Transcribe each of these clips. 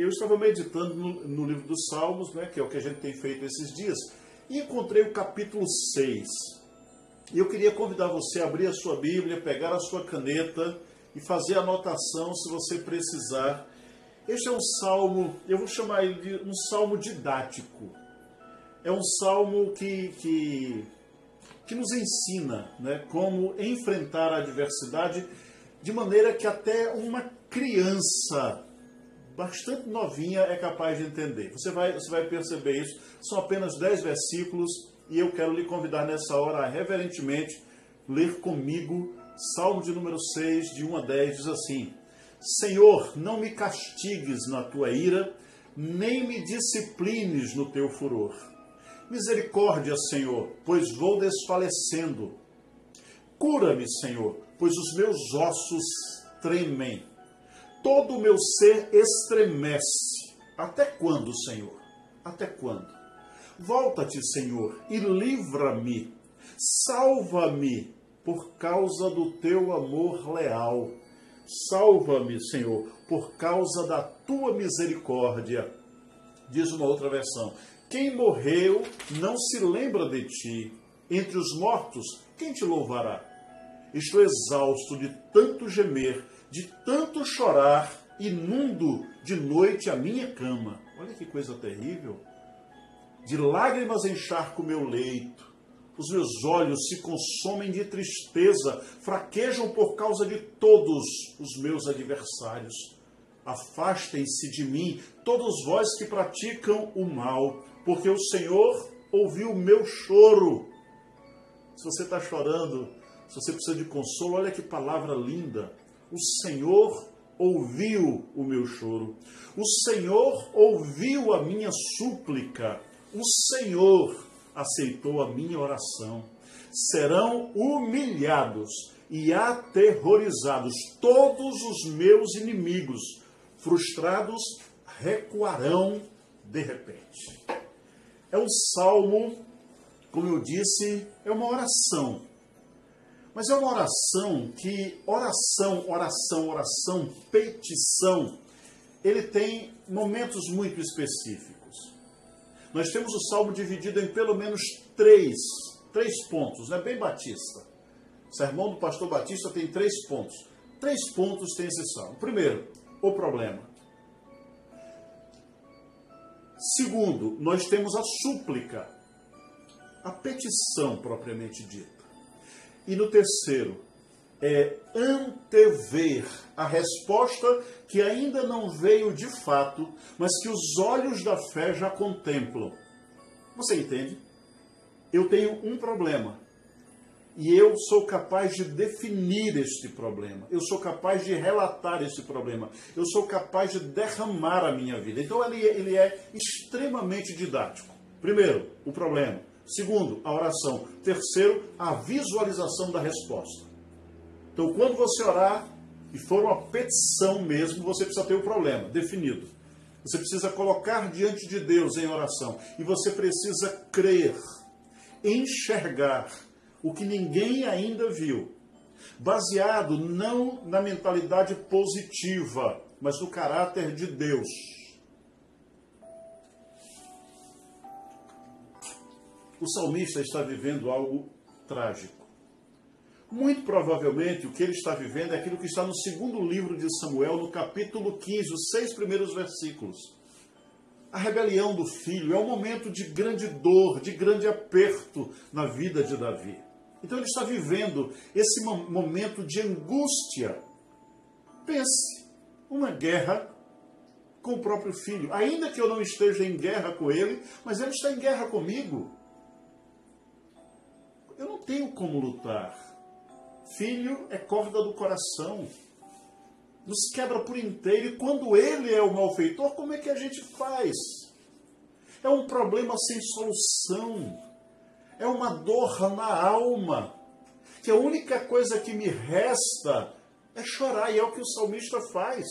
eu estava meditando no, no, livro dos Salmos, né, que é o que a gente tem feito esses dias, e encontrei o capítulo 6. E eu queria convidar você a abrir a sua Bíblia, pegar a sua caneta e fazer anotação se você precisar. Este é um salmo, eu vou chamar ele de um salmo didático. É um salmo que, que, que nos ensina né, como enfrentar a adversidade de maneira que até uma criança bastante novinha é capaz de entender. Você vai, você vai perceber isso. São apenas 10 versículos e eu quero lhe convidar nessa hora a reverentemente ler comigo Salmo de número 6, de 1 a 10, diz assim: Senhor, não me castigues na tua ira, nem me disciplines no teu furor. Misericórdia, Senhor, pois vou desfalecendo. Cura-me, Senhor, pois os meus ossos tremem. Todo o meu ser estremece. Até quando, Senhor? Até quando? Volta-te, Senhor, e livra-me. Salva-me por causa do teu amor leal. Salva-me, Senhor, por causa da tua misericórdia. Diz uma outra versão: Quem morreu não se lembra de ti. Entre os mortos, quem te louvará? Estou exausto de tanto gemer, de tanto chorar, inundo de noite a minha cama. Olha que coisa terrível. De lágrimas encharco meu leito. Os meus olhos se consomem de tristeza, fraquejam por causa de todos os meus adversários. Afastem-se de mim, todos vós que praticam o mal, porque o Senhor ouviu o meu choro. Se você está chorando, se você precisa de consolo, olha que palavra linda. O Senhor ouviu o meu choro. O Senhor ouviu a minha súplica. O Senhor aceitou a minha oração. Serão humilhados e aterrorizados todos os meus inimigos. Frustrados, recuarão de repente. É um salmo, como eu disse, é uma oração mas é uma oração que, oração, oração, oração, petição, ele tem momentos muito específicos. Nós temos o salmo dividido em pelo menos três, três pontos, não é bem batista. O sermão do pastor Batista tem três pontos. Três pontos tem esse salmo. Primeiro, o problema. Segundo, nós temos a súplica, a petição propriamente dita. E no terceiro, é antever a resposta que ainda não veio de fato, mas que os olhos da fé já contemplam. Você entende? Eu tenho um problema. E eu sou capaz de definir este problema. Eu sou capaz de relatar esse problema. Eu sou capaz de derramar a minha vida. Então ele, ele é extremamente didático. Primeiro, o problema. Segundo, a oração. Terceiro, a visualização da resposta. Então, quando você orar e for uma petição mesmo, você precisa ter o problema definido. Você precisa colocar diante de Deus em oração. E você precisa crer, enxergar o que ninguém ainda viu. Baseado não na mentalidade positiva, mas no caráter de Deus. O salmista está vivendo algo trágico. Muito provavelmente o que ele está vivendo é aquilo que está no segundo livro de Samuel, no capítulo 15, os seis primeiros versículos. A rebelião do filho é um momento de grande dor, de grande aperto na vida de Davi. Então ele está vivendo esse momento de angústia. Pense, uma guerra com o próprio filho. Ainda que eu não esteja em guerra com ele, mas ele está em guerra comigo eu não tenho como lutar. Filho é corda do coração. Nos quebra por inteiro. E quando ele é o malfeitor, como é que a gente faz? É um problema sem solução. É uma dor na alma. Que a única coisa que me resta é chorar. E é o que o salmista faz.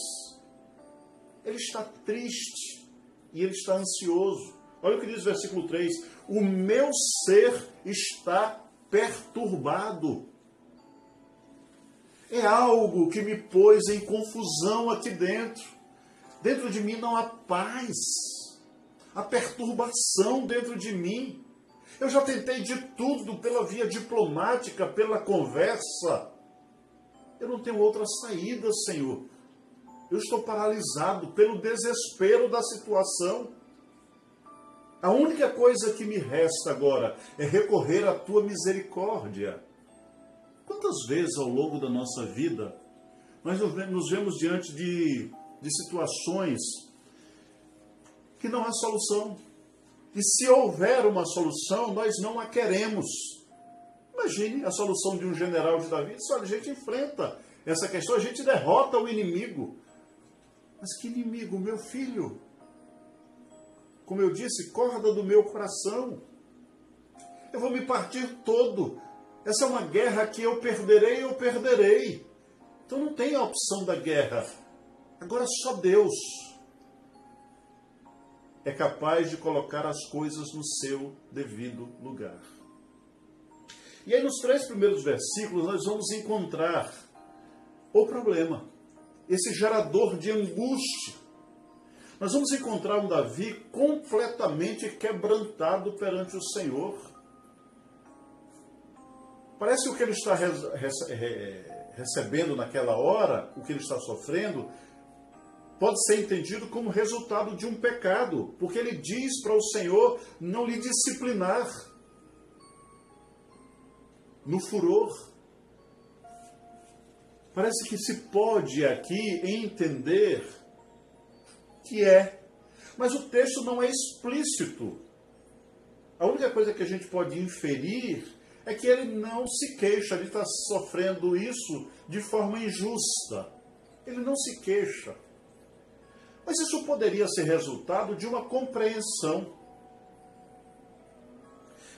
Ele está triste e ele está ansioso. Olha o que diz o versículo 3: O meu ser está perturbado. É algo que me pôs em confusão aqui dentro. Dentro de mim não há paz. Há perturbação dentro de mim. Eu já tentei de tudo pela via diplomática, pela conversa. Eu não tenho outra saída, Senhor. Eu estou paralisado pelo desespero da situação. A única coisa que me resta agora é recorrer à tua misericórdia. Quantas vezes ao longo da nossa vida nós nos vemos diante de, de situações que não há solução? E se houver uma solução, nós não a queremos. Imagine a solução de um general de Davi. Olha, a gente enfrenta essa questão, a gente derrota o inimigo. Mas que inimigo, meu filho? Como eu disse, corda do meu coração. Eu vou me partir todo. Essa é uma guerra que eu perderei, eu perderei. Então não tem a opção da guerra. Agora só Deus é capaz de colocar as coisas no seu devido lugar. E aí, nos três primeiros versículos, nós vamos encontrar o problema, esse gerador de angústia. Nós vamos encontrar um Davi completamente quebrantado perante o Senhor. Parece que o que ele está recebendo naquela hora, o que ele está sofrendo, pode ser entendido como resultado de um pecado, porque ele diz para o Senhor não lhe disciplinar no furor. Parece que se pode aqui entender que é, mas o texto não é explícito. A única coisa que a gente pode inferir é que ele não se queixa, ele está sofrendo isso de forma injusta. Ele não se queixa. Mas isso poderia ser resultado de uma compreensão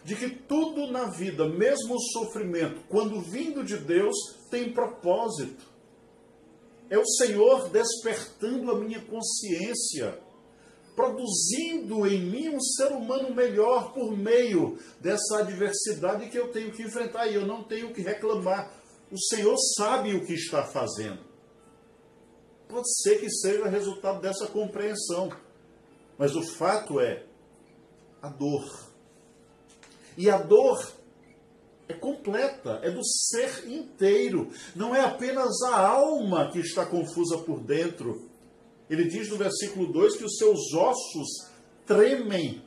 de que tudo na vida, mesmo o sofrimento, quando vindo de Deus, tem propósito. É o Senhor despertando a minha consciência, produzindo em mim um ser humano melhor por meio dessa adversidade que eu tenho que enfrentar e eu não tenho que reclamar. O Senhor sabe o que está fazendo. Pode ser que seja resultado dessa compreensão. Mas o fato é a dor. E a dor é completa, é do ser inteiro. Não é apenas a alma que está confusa por dentro. Ele diz no versículo 2 que os seus ossos tremem.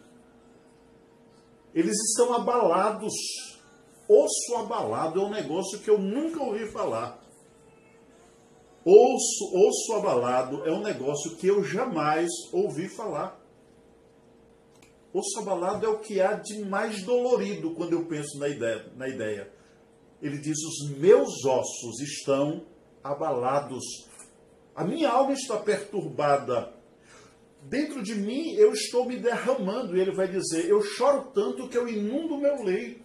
Eles estão abalados. Osso abalado é um negócio que eu nunca ouvi falar. Osso, osso abalado é um negócio que eu jamais ouvi falar. Osso abalado é o que há de mais dolorido quando eu penso na ideia. Na ideia. Ele diz: Os meus ossos estão abalados. A minha alma está perturbada. Dentro de mim eu estou me derramando. E ele vai dizer: Eu choro tanto que eu inundo o meu leito.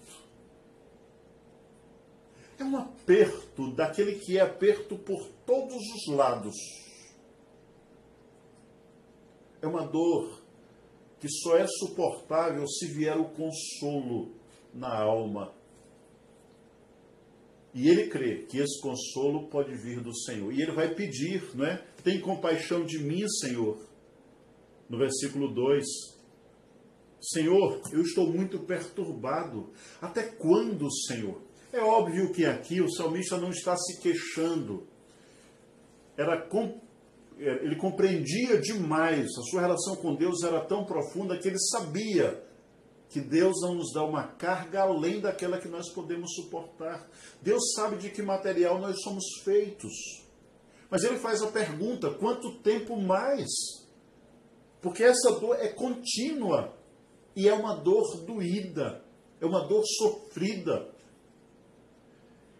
É um aperto daquele que é aperto por todos os lados. É uma dor que só é suportável se vier o consolo na alma. E ele crê que esse consolo pode vir do Senhor. E ele vai pedir, não é? Tem compaixão de mim, Senhor. No versículo 2. Senhor, eu estou muito perturbado. Até quando, Senhor? É óbvio que aqui o salmista não está se queixando. Era é, ele compreendia demais, a sua relação com Deus era tão profunda que ele sabia que Deus não nos dá uma carga além daquela que nós podemos suportar. Deus sabe de que material nós somos feitos. Mas ele faz a pergunta: quanto tempo mais? Porque essa dor é contínua e é uma dor doída, é uma dor sofrida.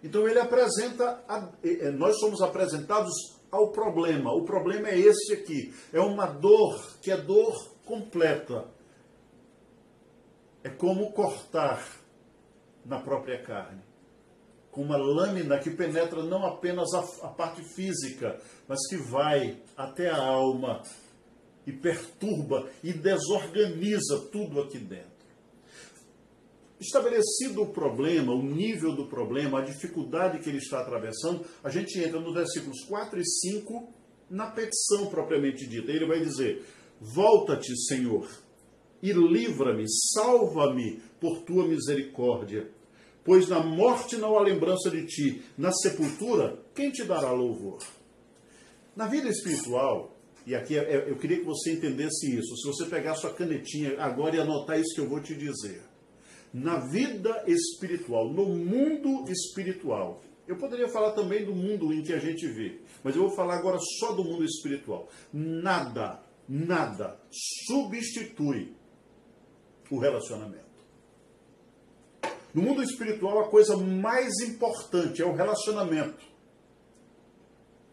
Então ele apresenta, a, nós somos apresentados ao problema. O problema é esse aqui. É uma dor que é dor completa. É como cortar na própria carne. Com uma lâmina que penetra não apenas a, a parte física, mas que vai até a alma e perturba e desorganiza tudo aqui dentro. Estabelecido o problema, o nível do problema, a dificuldade que ele está atravessando, a gente entra nos versículos 4 e 5 na petição propriamente dita. Ele vai dizer: Volta-te, Senhor, e livra-me, salva-me por tua misericórdia. Pois na morte não há lembrança de ti, na sepultura, quem te dará louvor? Na vida espiritual, e aqui é, é, eu queria que você entendesse isso, se você pegar sua canetinha agora e anotar isso que eu vou te dizer. Na vida espiritual, no mundo espiritual, eu poderia falar também do mundo em que a gente vê, mas eu vou falar agora só do mundo espiritual. Nada, nada substitui o relacionamento. No mundo espiritual, a coisa mais importante é o relacionamento.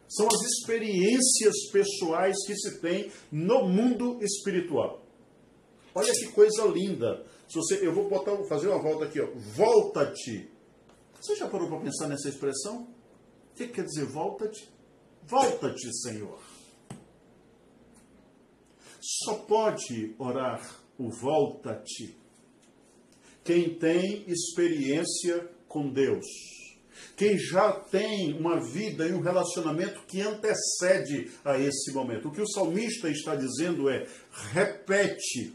São as experiências pessoais que se tem no mundo espiritual. Olha que coisa linda. Se você, eu vou botar, fazer uma volta aqui, ó. Volta-te você já parou para pensar nessa expressão? O que quer dizer volta-te? Volta-te, Senhor. Só pode orar o volta-te quem tem experiência com Deus. Quem já tem uma vida e um relacionamento que antecede a esse momento. O que o salmista está dizendo é: repete,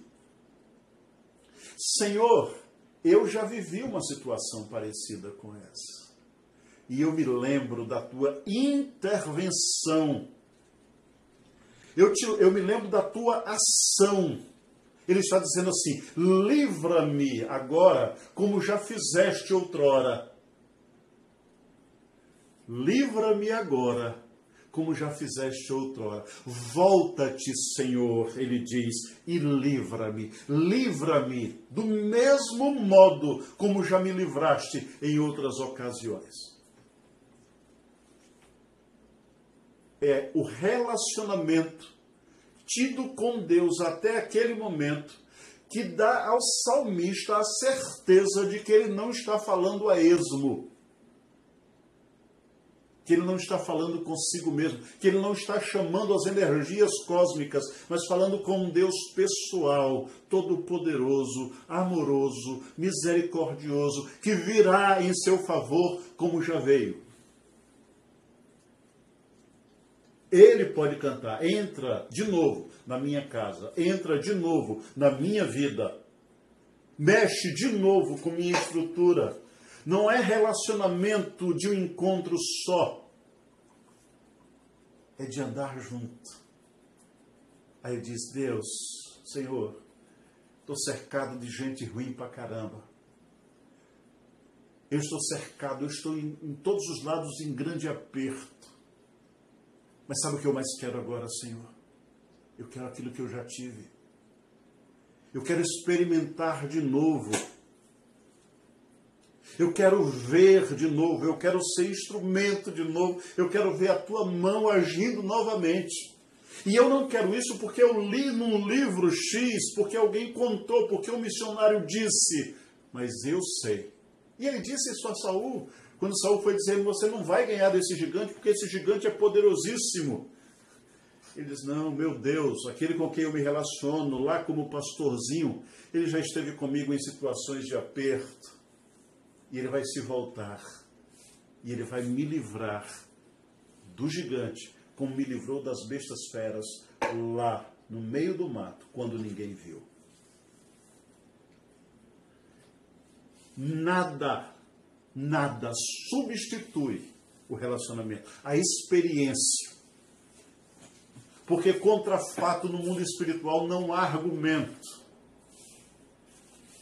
Senhor, eu já vivi uma situação parecida com essa. E eu me lembro da tua intervenção. Eu, te, eu me lembro da tua ação. Ele está dizendo assim: livra-me agora, como já fizeste outrora. Livra-me agora, como já fizeste outrora. Volta-te, Senhor, ele diz, e livra-me. Livra-me do mesmo modo como já me livraste em outras ocasiões. É o relacionamento tido com Deus até aquele momento que dá ao salmista a certeza de que ele não está falando a esmo que ele não está falando consigo mesmo, que ele não está chamando as energias cósmicas, mas falando com um Deus pessoal, todo-poderoso, amoroso, misericordioso, que virá em seu favor como já veio. Ele pode cantar, entra de novo na minha casa, entra de novo na minha vida, mexe de novo com minha estrutura, não é relacionamento de um encontro só. É de andar junto. Aí ele diz: Deus, Senhor, estou cercado de gente ruim pra caramba. Eu estou cercado, eu estou em, em todos os lados em grande aperto. Mas sabe o que eu mais quero agora, Senhor? Eu quero aquilo que eu já tive. Eu quero experimentar de novo eu quero ver de novo, eu quero ser instrumento de novo, eu quero ver a tua mão agindo novamente. E eu não quero isso porque eu li num livro X, porque alguém contou, porque um missionário disse, mas eu sei. E ele disse isso a Saul, quando Saul foi dizendo: Você não vai ganhar desse gigante, porque esse gigante é poderosíssimo. Ele diz: Não, meu Deus, aquele com quem eu me relaciono, lá como pastorzinho, ele já esteve comigo em situações de aperto e ele vai se voltar e ele vai me livrar do gigante, como me livrou das bestas feras lá no meio do mato, quando ninguém viu. Nada, nada substitui o relacionamento, a experiência. Porque contra fato no mundo espiritual não há argumento.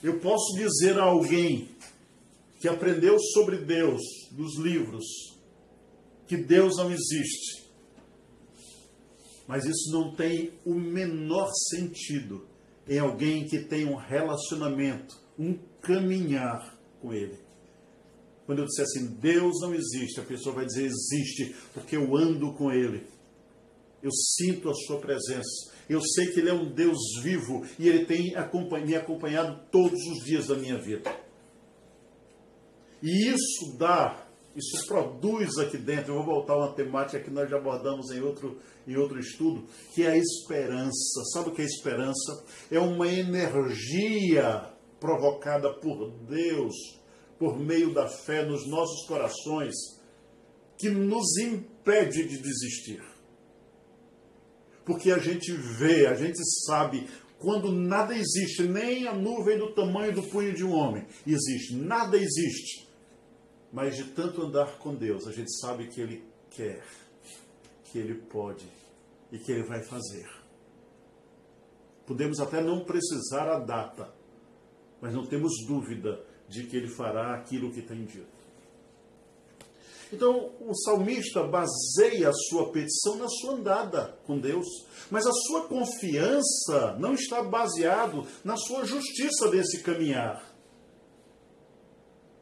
Eu posso dizer a alguém que aprendeu sobre Deus dos livros, que Deus não existe. Mas isso não tem o menor sentido em alguém que tem um relacionamento, um caminhar com Ele. Quando eu disser assim, Deus não existe, a pessoa vai dizer existe, porque eu ando com Ele. Eu sinto a Sua presença. Eu sei que Ele é um Deus vivo e Ele tem me acompanhado todos os dias da minha vida. E isso dá, isso produz aqui dentro, eu vou voltar a uma temática que nós já abordamos em outro, em outro estudo, que é a esperança. Sabe o que é esperança? É uma energia provocada por Deus, por meio da fé nos nossos corações, que nos impede de desistir. Porque a gente vê, a gente sabe, quando nada existe, nem a nuvem do tamanho do punho de um homem existe, nada existe. Mas de tanto andar com Deus, a gente sabe que Ele quer, que Ele pode e que Ele vai fazer. Podemos até não precisar a data, mas não temos dúvida de que Ele fará aquilo que tem dito. Então, o salmista baseia a sua petição na sua andada com Deus, mas a sua confiança não está baseado na sua justiça desse caminhar.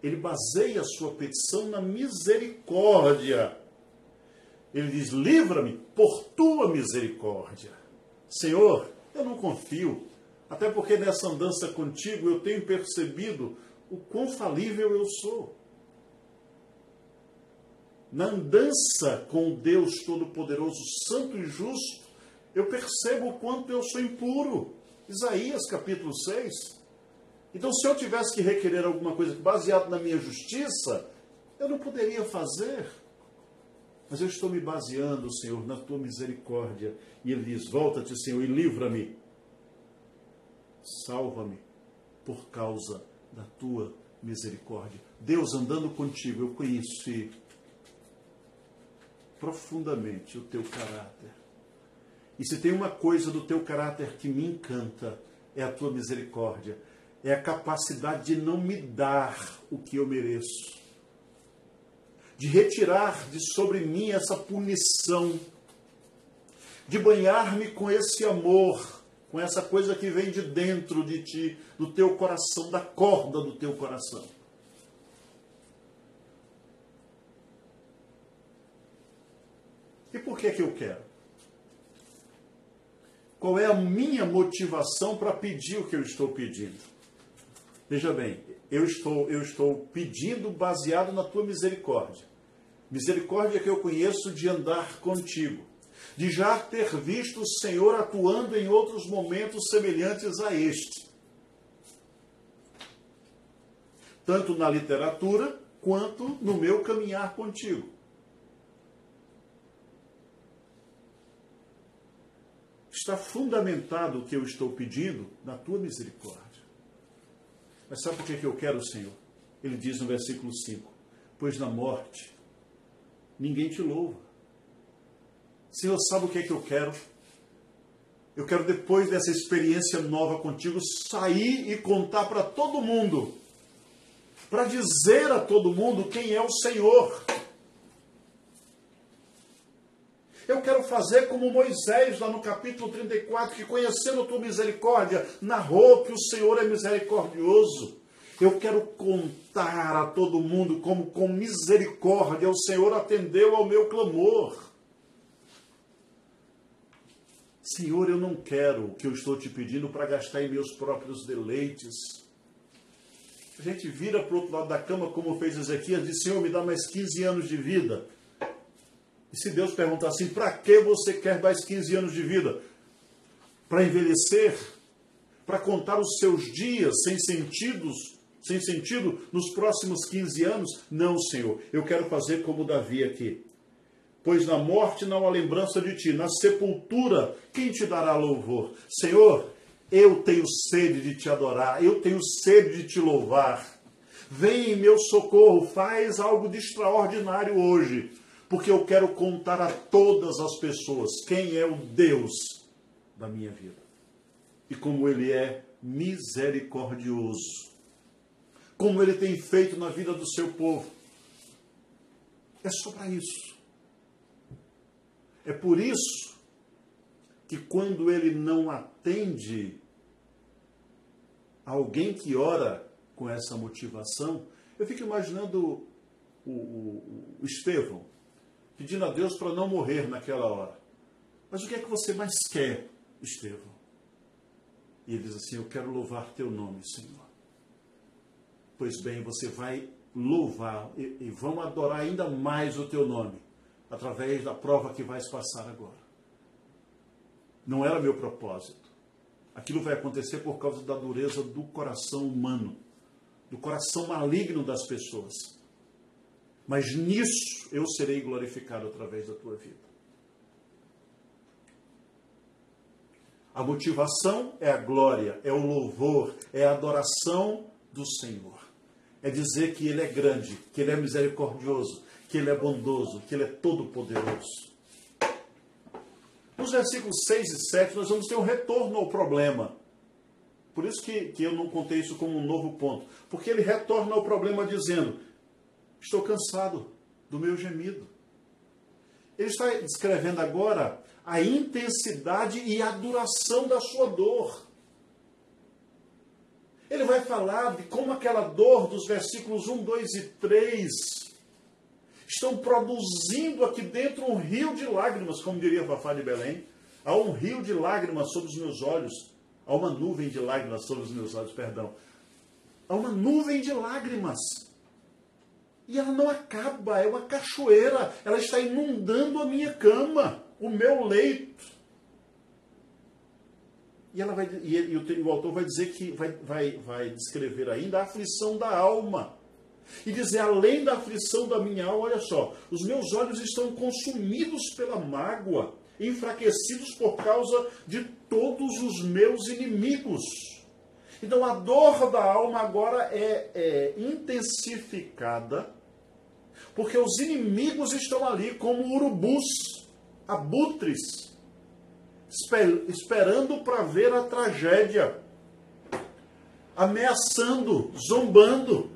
Ele baseia a sua petição na misericórdia. Ele diz: "Livra-me por tua misericórdia". Senhor, eu não confio, até porque nessa andança contigo eu tenho percebido o quão falível eu sou na andança com Deus Todo-Poderoso, Santo e Justo, eu percebo o quanto eu sou impuro. Isaías capítulo 6. Então, se eu tivesse que requerer alguma coisa baseada na minha justiça, eu não poderia fazer. Mas eu estou me baseando, Senhor, na tua misericórdia. E ele diz: Volta-te, Senhor, e livra-me. Salva-me por causa da tua misericórdia. Deus andando contigo, eu conheci profundamente o teu caráter. E se tem uma coisa do teu caráter que me encanta, é a tua misericórdia, é a capacidade de não me dar o que eu mereço, de retirar de sobre mim essa punição, de banhar-me com esse amor, com essa coisa que vem de dentro de ti, do teu coração, da corda do teu coração. E por que, que eu quero? Qual é a minha motivação para pedir o que eu estou pedindo? Veja bem, eu estou, eu estou pedindo baseado na tua misericórdia. Misericórdia que eu conheço de andar contigo, de já ter visto o Senhor atuando em outros momentos semelhantes a este. Tanto na literatura quanto no meu caminhar contigo. está fundamentado o que eu estou pedindo na tua misericórdia. Mas sabe por que eu quero, Senhor? Ele diz no versículo 5: Pois na morte ninguém te louva. Senhor, sabe o que é que eu quero? Eu quero, depois dessa experiência nova contigo, sair e contar para todo mundo, para dizer a todo mundo quem é o Senhor. Eu quero fazer como Moisés, lá no capítulo 34, que conhecendo tua misericórdia, narrou que o Senhor é misericordioso. Eu quero contar a todo mundo como com misericórdia o Senhor atendeu ao meu clamor. Senhor, eu não quero o que eu estou te pedindo para gastar em meus próprios deleites. A gente vira para o outro lado da cama, como fez Ezequias, diz: Senhor, me dá mais 15 anos de vida. E se Deus perguntar assim, para que você quer mais 15 anos de vida? Para envelhecer? Para contar os seus dias sem sentidos, sem sentido nos próximos 15 anos? Não, Senhor. Eu quero fazer como Davi aqui. Pois na morte não há lembrança de ti, na sepultura, quem te dará louvor? Senhor, eu tenho sede de te adorar, eu tenho sede de te louvar. Vem em meu socorro, faz algo de extraordinário hoje porque eu quero contar a todas as pessoas quem é o Deus da minha vida e como Ele é misericordioso, como Ele tem feito na vida do seu povo. É só para isso. É por isso que quando Ele não atende alguém que ora com essa motivação, eu fico imaginando o, o, o Estevão pedindo a Deus para não morrer naquela hora. Mas o que é que você mais quer, Estevão? E ele diz assim: Eu quero louvar teu nome, Senhor. Pois bem, você vai louvar e, e vão adorar ainda mais o teu nome, através da prova que vais passar agora. Não era meu propósito. Aquilo vai acontecer por causa da dureza do coração humano, do coração maligno das pessoas mas nisso eu serei glorificado através da tua vida. A motivação é a glória, é o louvor, é a adoração do Senhor. É dizer que Ele é grande, que Ele é misericordioso, que Ele é bondoso, que Ele é todo-poderoso. Nos versículos 6 e 7, nós vamos ter um retorno ao problema. Por isso que, que eu não contei isso como um novo ponto. Porque ele retorna ao problema dizendo: Estou cansado do meu gemido. Ele está descrevendo agora a intensidade e a duração da sua dor. Ele vai falar de como aquela dor dos versículos 1, 2 e 3 estão produzindo aqui dentro um rio de lágrimas, como diria Fafá de Belém. Há um rio de lágrimas sobre os meus olhos. Há uma nuvem de lágrimas sobre os meus olhos, perdão. Há uma nuvem de lágrimas. E ela não acaba, é uma cachoeira. Ela está inundando a minha cama, o meu leito. E, ela vai, e, e o, autor vai dizer que vai, vai, vai descrever ainda a aflição da alma. E dizer, além da aflição da minha alma, olha só, os meus olhos estão consumidos pela mágoa, enfraquecidos por causa de todos os meus inimigos. Então a dor da alma agora é, é intensificada, porque os inimigos estão ali como urubus, abutres, esperando para ver a tragédia, ameaçando, zombando.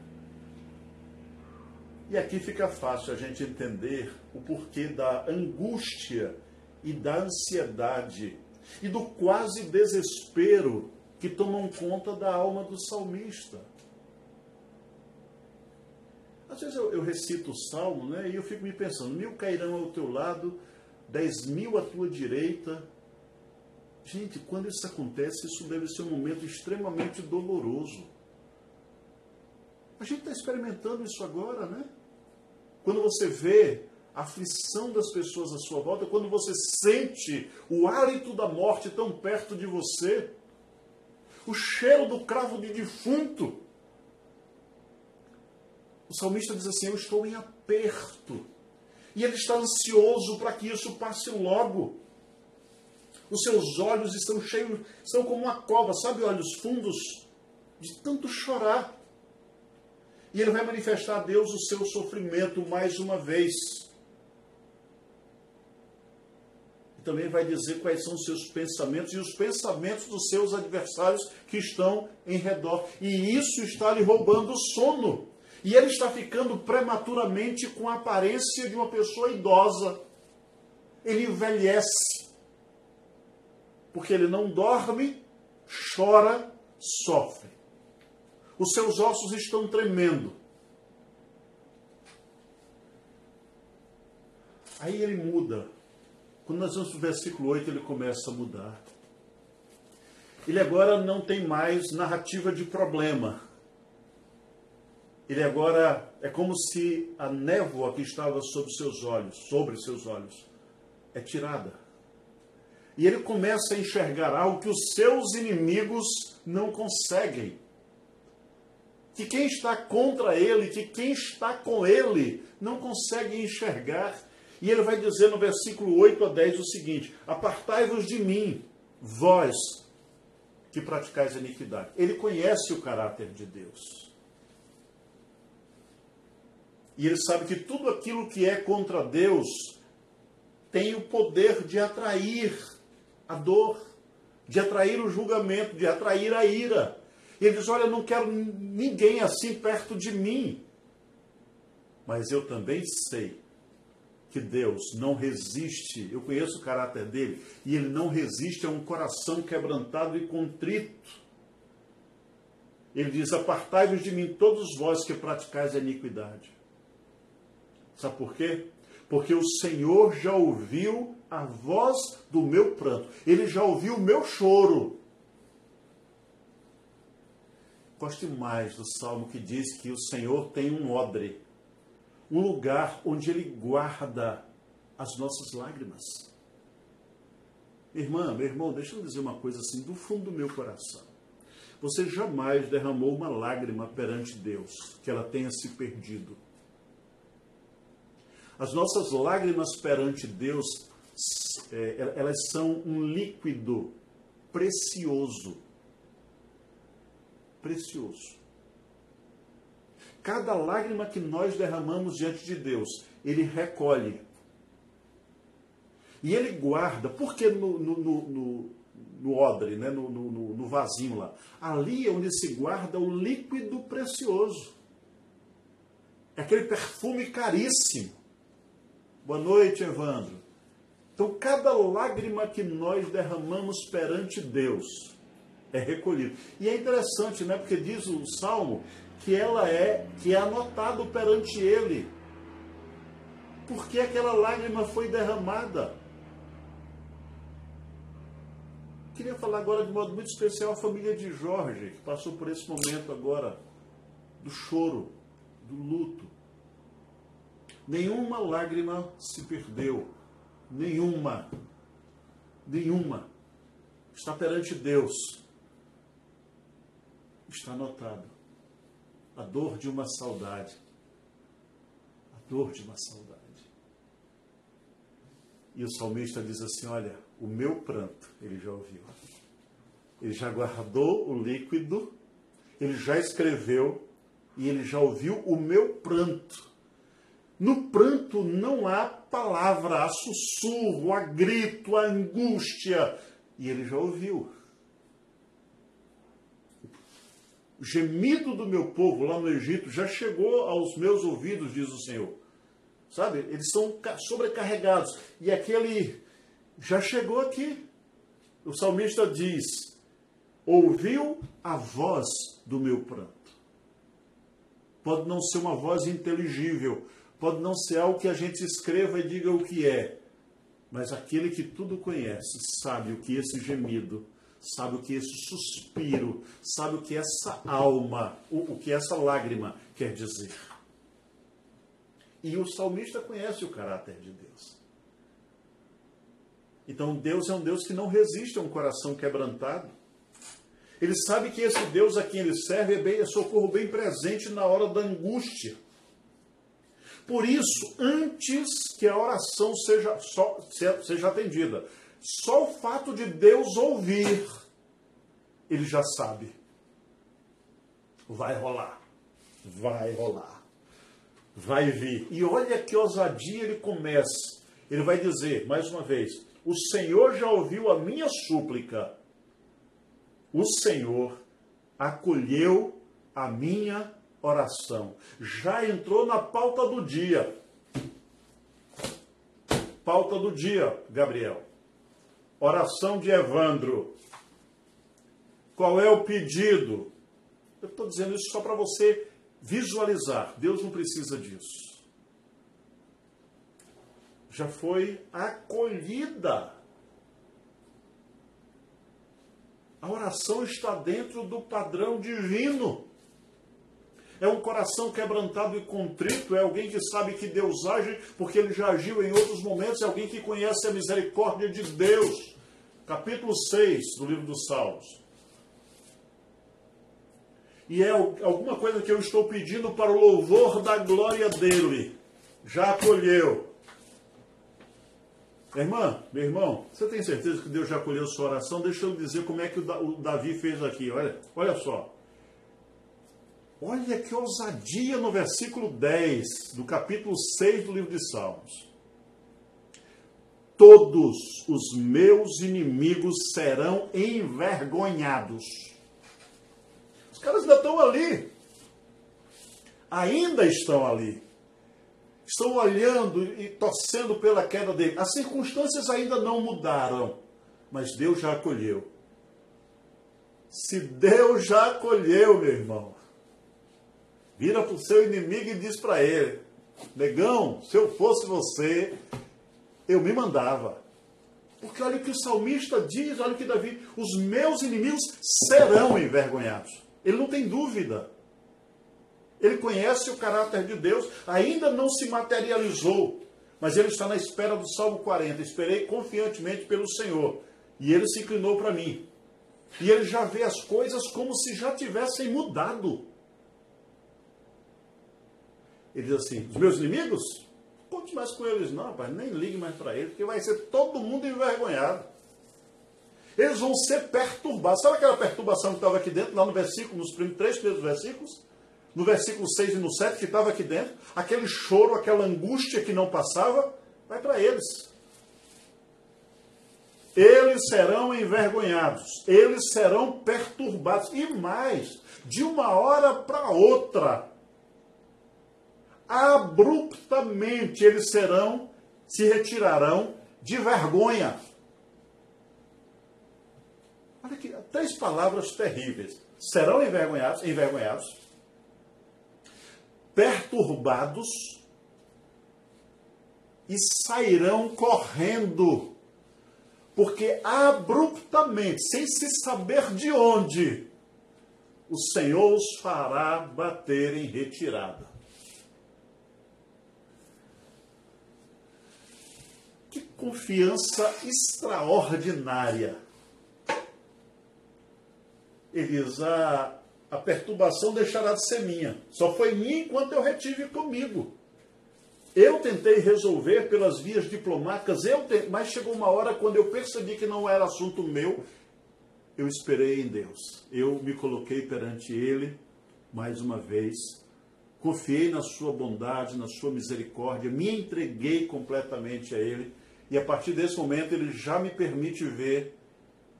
E aqui fica fácil a gente entender o porquê da angústia e da ansiedade e do quase desespero que tomam conta da alma do salmista. Às vezes eu, eu, recito o salmo né, e eu fico me pensando: mil cairão ao teu lado, dez mil à tua direita. Gente, quando isso acontece, isso deve ser um momento extremamente doloroso. A gente está experimentando isso agora, né? Quando você vê a aflição das pessoas à sua volta, quando você sente o hálito da morte tão perto de você, o cheiro do cravo de defunto. O salmista diz assim: Eu estou em aperto. E ele está ansioso para que isso passe logo. Os seus olhos estão cheios, são como uma cova, sabe, olhos fundos, de tanto chorar. E ele vai manifestar a Deus o seu sofrimento mais uma vez. E também vai dizer quais são os seus pensamentos e os pensamentos dos seus adversários que estão em redor. E isso está lhe roubando o sono. E ele está ficando prematuramente com a aparência de uma pessoa idosa. Ele envelhece. Porque ele não dorme, chora, sofre. Os seus ossos estão tremendo. Aí ele muda quando nós vamos para o versículo 8, ele começa a mudar. Ele agora não tem mais narrativa de problema. Ele agora é como se a névoa que estava sobre seus olhos, sobre seus olhos, é tirada. E ele começa a enxergar algo que os seus inimigos não conseguem. Que quem está contra ele, que quem está com ele, não consegue enxergar e ele vai dizer no versículo 8 a 10 o seguinte: Apartai-vos de mim, vós que praticais a iniquidade. Ele conhece o caráter de Deus. E ele sabe que tudo aquilo que é contra Deus tem o poder de atrair a dor, de atrair o julgamento, de atrair a ira. E ele diz: Olha, eu não quero ninguém assim perto de mim. Mas eu também sei que Deus não resiste, eu conheço o caráter dele, e ele não resiste a um coração quebrantado e contrito. Ele diz: Apartai-vos de mim, todos vós que praticais a iniquidade. Sabe por quê? Porque o Senhor já ouviu a voz do meu pranto, ele já ouviu o meu choro. Gosto mais do salmo que diz que o Senhor tem um odre um lugar onde Ele guarda as nossas lágrimas. Irmã, meu irmão, deixa eu dizer uma coisa assim, do fundo do meu coração. Você jamais derramou uma lágrima perante Deus, que ela tenha se perdido. As nossas lágrimas perante Deus, é, elas são um líquido precioso. Precioso. Cada lágrima que nós derramamos diante de Deus, Ele recolhe. E Ele guarda. Por que no, no, no, no odre, né? no, no, no vasinho lá? Ali é onde se guarda o líquido precioso. É aquele perfume caríssimo. Boa noite, Evandro. Então, cada lágrima que nós derramamos perante Deus é recolhido. E é interessante, né? Porque diz o Salmo que ela é, que é anotado perante ele. Porque aquela lágrima foi derramada. Queria falar agora de modo muito especial a família de Jorge, que passou por esse momento agora do choro, do luto. Nenhuma lágrima se perdeu. Nenhuma. Nenhuma. Está perante Deus. Está anotado a dor de uma saudade. A dor de uma saudade. E o salmista diz assim: Olha, o meu pranto, ele já ouviu. Ele já guardou o líquido, ele já escreveu e ele já ouviu o meu pranto. No pranto não há palavra, há sussurro, há grito, há angústia. E ele já ouviu. O gemido do meu povo lá no Egito já chegou aos meus ouvidos, diz o Senhor. Sabe? Eles são sobrecarregados. E aquele já chegou aqui. O salmista diz: ouviu a voz do meu pranto. Pode não ser uma voz inteligível, pode não ser algo que a gente escreva e diga o que é, mas aquele que tudo conhece sabe o que esse gemido sabe o que esse suspiro, sabe o que essa alma, o, que essa lágrima quer dizer. E o salmista conhece o caráter de Deus. Então Deus é um Deus que não resiste a um coração quebrantado. Ele sabe que esse Deus a quem ele serve é, bem, é socorro bem presente na hora da angústia. Por isso, antes que a oração seja, só, seja atendida, só o fato de Deus ouvir, ele já sabe. Vai rolar. Vai rolar. Vai vir. E olha que ousadia ele começa. Ele vai dizer, mais uma vez: O Senhor já ouviu a minha súplica. O Senhor acolheu a minha oração. Já entrou na pauta do dia. Pauta do dia, Gabriel. Oração de Evandro. Qual é o pedido? Eu estou dizendo isso só para você visualizar. Deus não precisa disso. Já foi acolhida. A oração está dentro do padrão divino. É um coração quebrantado e contrito, é alguém que sabe que Deus age porque ele já agiu em outros momentos, é alguém que conhece a misericórdia de Deus. Capítulo 6 do livro dos Salmos. E é alguma coisa que eu estou pedindo para o louvor da glória dele. Já acolheu. Irmã, meu irmão, você tem certeza que Deus já acolheu sua oração? Deixa eu dizer como é que o Davi fez aqui. Olha, olha só. Olha que ousadia no versículo 10 do capítulo 6 do livro de Salmos. Todos os meus inimigos serão envergonhados. Os caras ainda estão ali. Ainda estão ali. Estão olhando e torcendo pela queda dele. As circunstâncias ainda não mudaram, mas Deus já acolheu. Se Deus já acolheu, meu irmão, vira para o seu inimigo e diz para ele: Negão, se eu fosse você, eu me mandava. Porque olha o que o salmista diz, olha o que Davi: os meus inimigos serão envergonhados. Ele não tem dúvida. Ele conhece o caráter de Deus, ainda não se materializou, mas ele está na espera do Salmo 40. Esperei confiantemente pelo Senhor, e ele se inclinou para mim. E ele já vê as coisas como se já tivessem mudado. Ele diz assim: os meus inimigos? Conte mais com eles, não, rapaz, nem ligue mais para eles, porque vai ser todo mundo envergonhado. Eles vão ser perturbados. Sabe aquela perturbação que estava aqui dentro, lá no versículo, nos primeiros, três primeiros versículos? No versículo 6 e no 7, que estava aqui dentro? Aquele choro, aquela angústia que não passava, vai para eles. Eles serão envergonhados, eles serão perturbados. E mais, de uma hora para outra, abruptamente eles serão, se retirarão de vergonha. Olha aqui, três palavras terríveis. Serão envergonhados, envergonhados, perturbados e sairão correndo. Porque abruptamente, sem se saber de onde, o Senhor os fará bater em retirada. Que confiança extraordinária Elisa, a, a perturbação deixará de ser minha. Só foi minha enquanto eu retive comigo. Eu tentei resolver pelas vias diplomáticas, eu te... mas chegou uma hora quando eu percebi que não era assunto meu, eu esperei em Deus. Eu me coloquei perante Ele, mais uma vez, confiei na Sua bondade, na Sua misericórdia, me entreguei completamente a Ele, e a partir desse momento Ele já me permite ver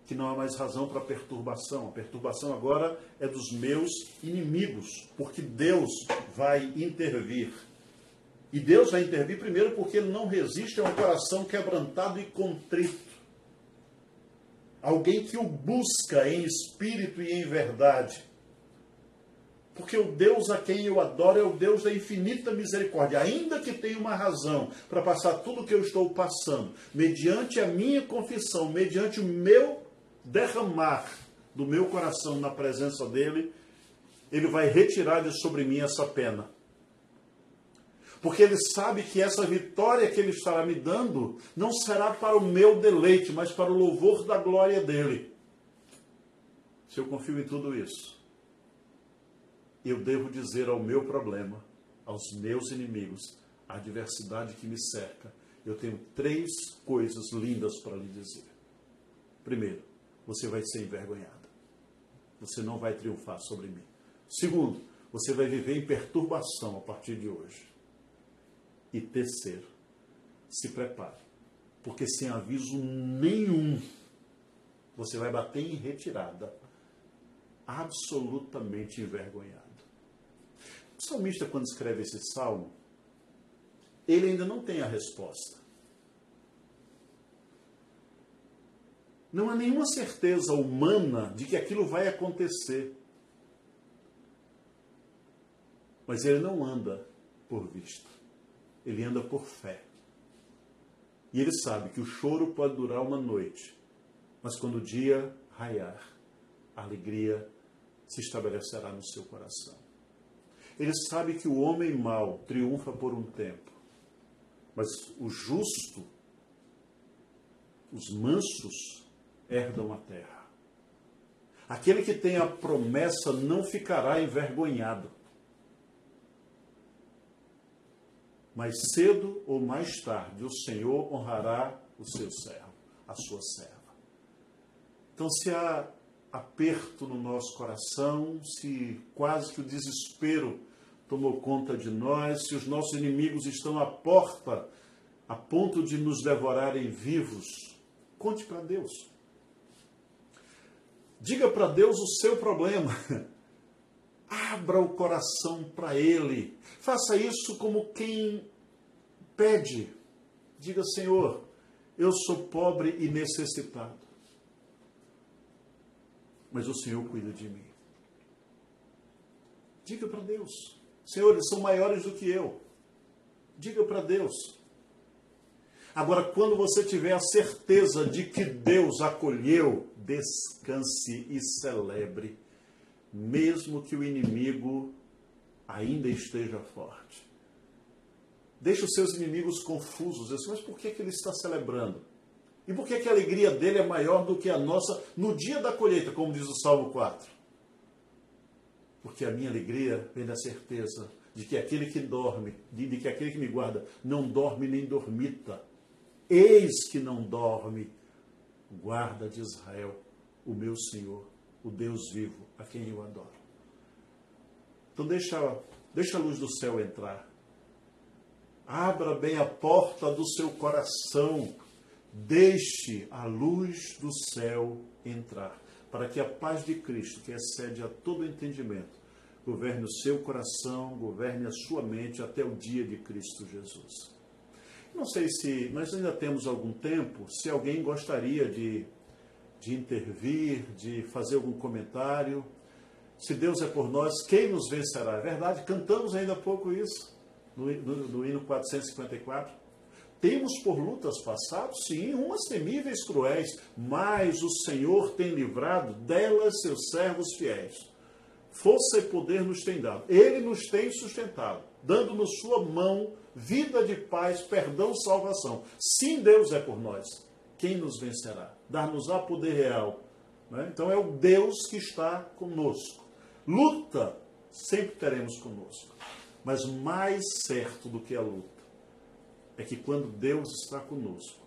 que não há mais razão para perturbação. A perturbação agora é dos meus inimigos, porque Deus vai intervir. E Deus vai intervir primeiro porque ele não resiste a um coração quebrantado e contrito. Alguém que o busca em espírito e em verdade. Porque o Deus a quem eu adoro é o Deus da infinita misericórdia. Ainda que tenha uma razão para passar tudo o que eu estou passando, mediante a minha confissão, mediante o meu derramar do meu coração na presença dele, ele vai retirar de sobre mim essa pena. Porque ele sabe que essa vitória que ele estará me dando não será para o meu deleite, mas para o louvor da glória dele. Se eu confio em tudo isso, eu devo dizer ao meu problema, aos meus inimigos, à adversidade que me cerca, eu tenho três coisas lindas para lhe dizer. Primeiro, você vai ser envergonhado. Você não vai triunfar sobre mim. Segundo, você vai viver em perturbação a partir de hoje. E terceiro, se prepare, porque sem aviso nenhum, você vai bater em retirada, absolutamente envergonhado. O salmista, quando escreve esse salmo, ele ainda não tem a resposta. Não há nenhuma certeza humana de que aquilo vai acontecer. Mas ele não anda por vista. Ele anda por fé. E ele sabe que o choro pode durar uma noite, mas quando o dia raiar, a alegria se estabelecerá no seu coração. Ele sabe que o homem mau triunfa por um tempo, mas o justo, os mansos, herdam a terra. Aquele que tem a promessa não ficará envergonhado. Mas cedo ou mais tarde, o Senhor honrará o seu servo, a sua serva. Então, se há aperto no nosso coração, se quase que o desespero tomou conta de nós, se os nossos inimigos estão à porta a ponto de nos devorarem vivos, conte para Deus. Diga para Deus o seu problema. Abra o coração para Ele. Faça isso como quem pede. Diga, Senhor, eu sou pobre e necessitado. Mas o Senhor cuida de mim. Diga para Deus. Senhor, eles são maiores do que eu. Diga para Deus. Agora, quando você tiver a certeza de que Deus acolheu, descanse e celebre, mesmo que o inimigo ainda esteja forte. Deixe os seus inimigos confusos. Mas por que, que ele está celebrando? E por que, que a alegria dele é maior do que a nossa no dia da colheita, como diz o Salmo 4? Porque a minha alegria vem da certeza de que aquele que dorme, de que aquele que me guarda, não dorme nem dormita Eis que não dorme, guarda de Israel, o meu Senhor, o Deus vivo, a quem eu adoro. Então deixa, deixa a luz do céu entrar. Abra bem a porta do seu coração. Deixe a luz do céu entrar, para que a paz de Cristo, que excede a todo entendimento, governe o seu coração, governe a sua mente até o dia de Cristo Jesus. Não sei se nós ainda temos algum tempo, se alguém gostaria de, de intervir, de fazer algum comentário. Se Deus é por nós, quem nos vencerá? É verdade, cantamos ainda há pouco isso, no, no, no hino 454. Temos por lutas passadas, sim, umas temíveis cruéis, mas o Senhor tem livrado delas seus servos fiéis. Força e poder nos tem dado. Ele nos tem sustentado, dando-nos sua mão vida de paz, perdão, salvação. Sim, Deus é por nós. Quem nos vencerá? Dar-nos-á poder real. Né? Então é o Deus que está conosco. Luta sempre teremos conosco. Mas mais certo do que a luta é que quando Deus está conosco,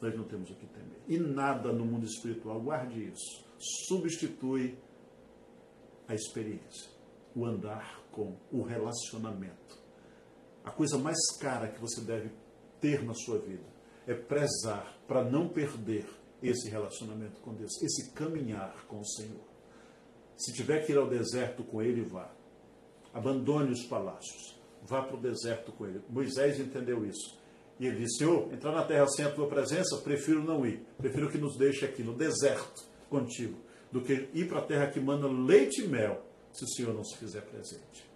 nós não temos o que temer. E nada no mundo espiritual, guarde isso, substitui a experiência, o andar com, o relacionamento. A coisa mais cara que você deve ter na sua vida é prezar para não perder esse relacionamento com Deus, esse caminhar com o Senhor. Se tiver que ir ao deserto com Ele, vá. Abandone os palácios. Vá para o deserto com Ele. Moisés entendeu isso. E ele disse: Senhor, entrar na terra sem a tua presença, prefiro não ir. Prefiro que nos deixe aqui no deserto contigo, do que ir para a terra que manda leite e mel, se o Senhor não se fizer presente.